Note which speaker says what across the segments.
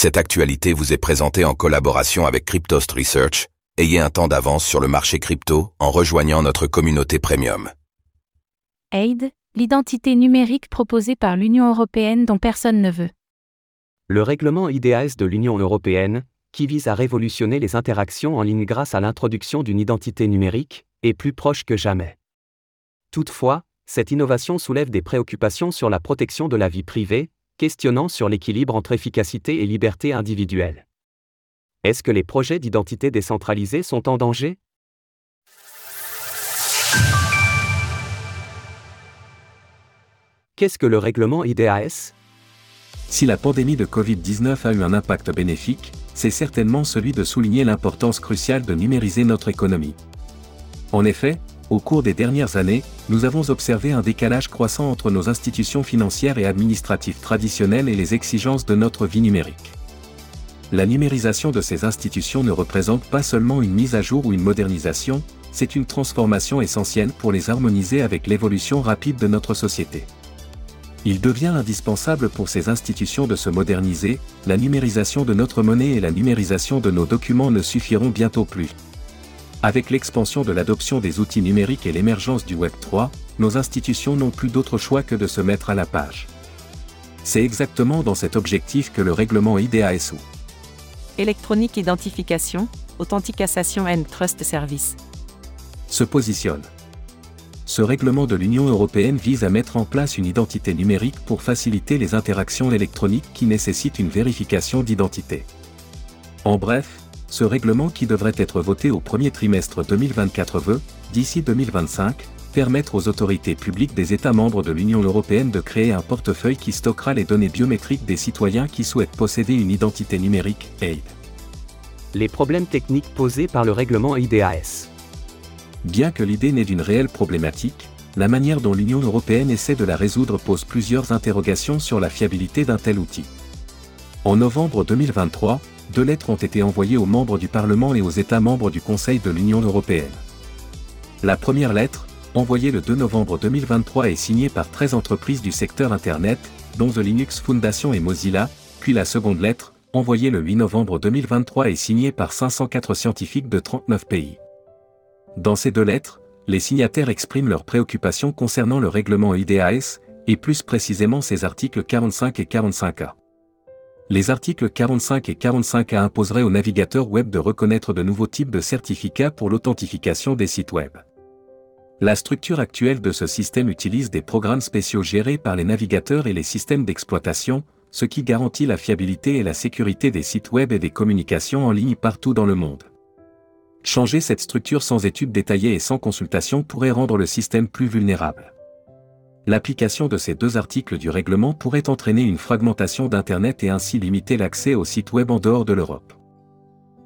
Speaker 1: Cette actualité vous est présentée en collaboration avec Cryptost Research. Ayez un temps d'avance sur le marché crypto en rejoignant notre communauté premium.
Speaker 2: AID, l'identité numérique proposée par l'Union européenne dont personne ne veut.
Speaker 3: Le règlement IDAS de l'Union européenne, qui vise à révolutionner les interactions en ligne grâce à l'introduction d'une identité numérique, est plus proche que jamais. Toutefois, cette innovation soulève des préoccupations sur la protection de la vie privée, questionnant sur l'équilibre entre efficacité et liberté individuelle. Est-ce que les projets d'identité décentralisée sont en danger? Qu'est-ce que le règlement IDAS
Speaker 4: Si la pandémie de Covid-19 a eu un impact bénéfique, c'est certainement celui de souligner l'importance cruciale de numériser notre économie. En effet, au cours des dernières années, nous avons observé un décalage croissant entre nos institutions financières et administratives traditionnelles et les exigences de notre vie numérique. La numérisation de ces institutions ne représente pas seulement une mise à jour ou une modernisation, c'est une transformation essentielle pour les harmoniser avec l'évolution rapide de notre société. Il devient indispensable pour ces institutions de se moderniser, la numérisation de notre monnaie et la numérisation de nos documents ne suffiront bientôt plus. Avec l'expansion de l'adoption des outils numériques et l'émergence du Web 3, nos institutions n'ont plus d'autre choix que de se mettre à la page. C'est exactement dans cet objectif que le règlement IDASO.
Speaker 5: Électronique Identification, Authentication and Trust Service.
Speaker 4: Se positionne. Ce règlement de l'Union européenne vise à mettre en place une identité numérique pour faciliter les interactions électroniques qui nécessitent une vérification d'identité. En bref, ce règlement qui devrait être voté au premier trimestre 2024 veut, d'ici 2025, permettre aux autorités publiques des États membres de l'Union européenne de créer un portefeuille qui stockera les données biométriques des citoyens qui souhaitent posséder une identité numérique, AID.
Speaker 3: Les problèmes techniques posés par le règlement IDAS.
Speaker 4: Bien que l'idée n'est d'une réelle problématique, la manière dont l'Union européenne essaie de la résoudre pose plusieurs interrogations sur la fiabilité d'un tel outil. En novembre 2023, deux lettres ont été envoyées aux membres du Parlement et aux États membres du Conseil de l'Union européenne. La première lettre, envoyée le 2 novembre 2023 est signée par 13 entreprises du secteur Internet, dont The Linux Foundation et Mozilla, puis la seconde lettre, envoyée le 8 novembre 2023 est signée par 504 scientifiques de 39 pays. Dans ces deux lettres, les signataires expriment leurs préoccupations concernant le règlement IDAS, et plus précisément ses articles 45 et 45A les articles 45 et 45A imposeraient aux navigateurs web de reconnaître de nouveaux types de certificats pour l'authentification des sites web. La structure actuelle de ce système utilise des programmes spéciaux gérés par les navigateurs et les systèmes d'exploitation, ce qui garantit la fiabilité et la sécurité des sites web et des communications en ligne partout dans le monde. Changer cette structure sans études détaillées et sans consultation pourrait rendre le système plus vulnérable l'application de ces deux articles du règlement pourrait entraîner une fragmentation d'Internet et ainsi limiter l'accès aux sites web en dehors de l'Europe.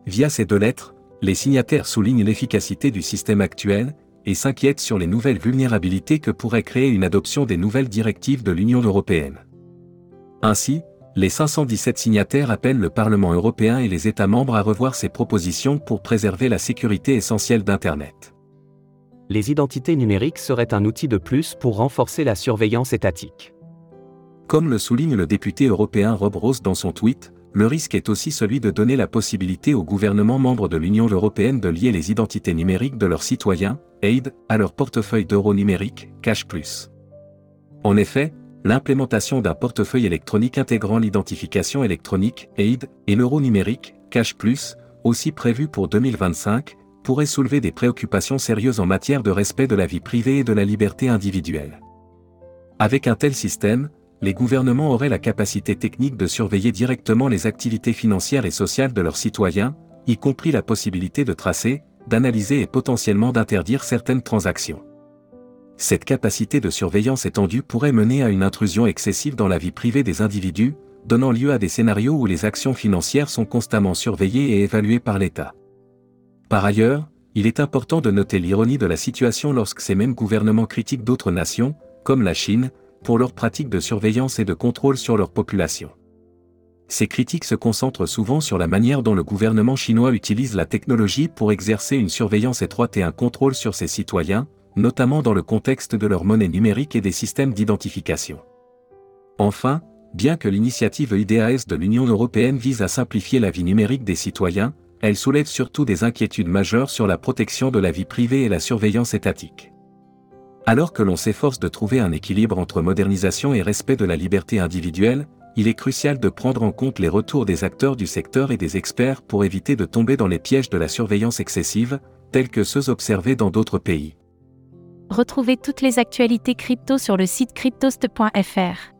Speaker 4: Via ces deux lettres, les signataires soulignent l'efficacité du système actuel et s'inquiètent sur les nouvelles vulnérabilités que pourrait créer une adoption des nouvelles directives de l'Union européenne. Ainsi, les 517 signataires appellent le Parlement européen et les États membres à revoir ces propositions pour préserver la sécurité essentielle d'Internet
Speaker 3: les identités numériques seraient un outil de plus pour renforcer la surveillance étatique.
Speaker 4: Comme le souligne le député européen Rob Rose dans son tweet, le risque est aussi celui de donner la possibilité aux gouvernements membres de l'Union européenne de lier les identités numériques de leurs citoyens, AID, à leur portefeuille d'euros numériques, Cash. En effet, l'implémentation d'un portefeuille électronique intégrant l'identification électronique, AID, et l'euro numérique, Cash aussi prévu pour 2025, pourrait soulever des préoccupations sérieuses en matière de respect de la vie privée et de la liberté individuelle. Avec un tel système, les gouvernements auraient la capacité technique de surveiller directement les activités financières et sociales de leurs citoyens, y compris la possibilité de tracer, d'analyser et potentiellement d'interdire certaines transactions. Cette capacité de surveillance étendue pourrait mener à une intrusion excessive dans la vie privée des individus, donnant lieu à des scénarios où les actions financières sont constamment surveillées et évaluées par l'État. Par ailleurs, il est important de noter l'ironie de la situation lorsque ces mêmes gouvernements critiquent d'autres nations, comme la Chine, pour leurs pratiques de surveillance et de contrôle sur leur population. Ces critiques se concentrent souvent sur la manière dont le gouvernement chinois utilise la technologie pour exercer une surveillance étroite et un contrôle sur ses citoyens, notamment dans le contexte de leur monnaie numérique et des systèmes d'identification. Enfin, bien que l'initiative IDAS de l'Union européenne vise à simplifier la vie numérique des citoyens, elle soulève surtout des inquiétudes majeures sur la protection de la vie privée et la surveillance étatique. Alors que l'on s'efforce de trouver un équilibre entre modernisation et respect de la liberté individuelle, il est crucial de prendre en compte les retours des acteurs du secteur et des experts pour éviter de tomber dans les pièges de la surveillance excessive, tels que ceux observés dans d'autres pays.
Speaker 2: Retrouvez toutes les actualités crypto sur le site cryptost.fr.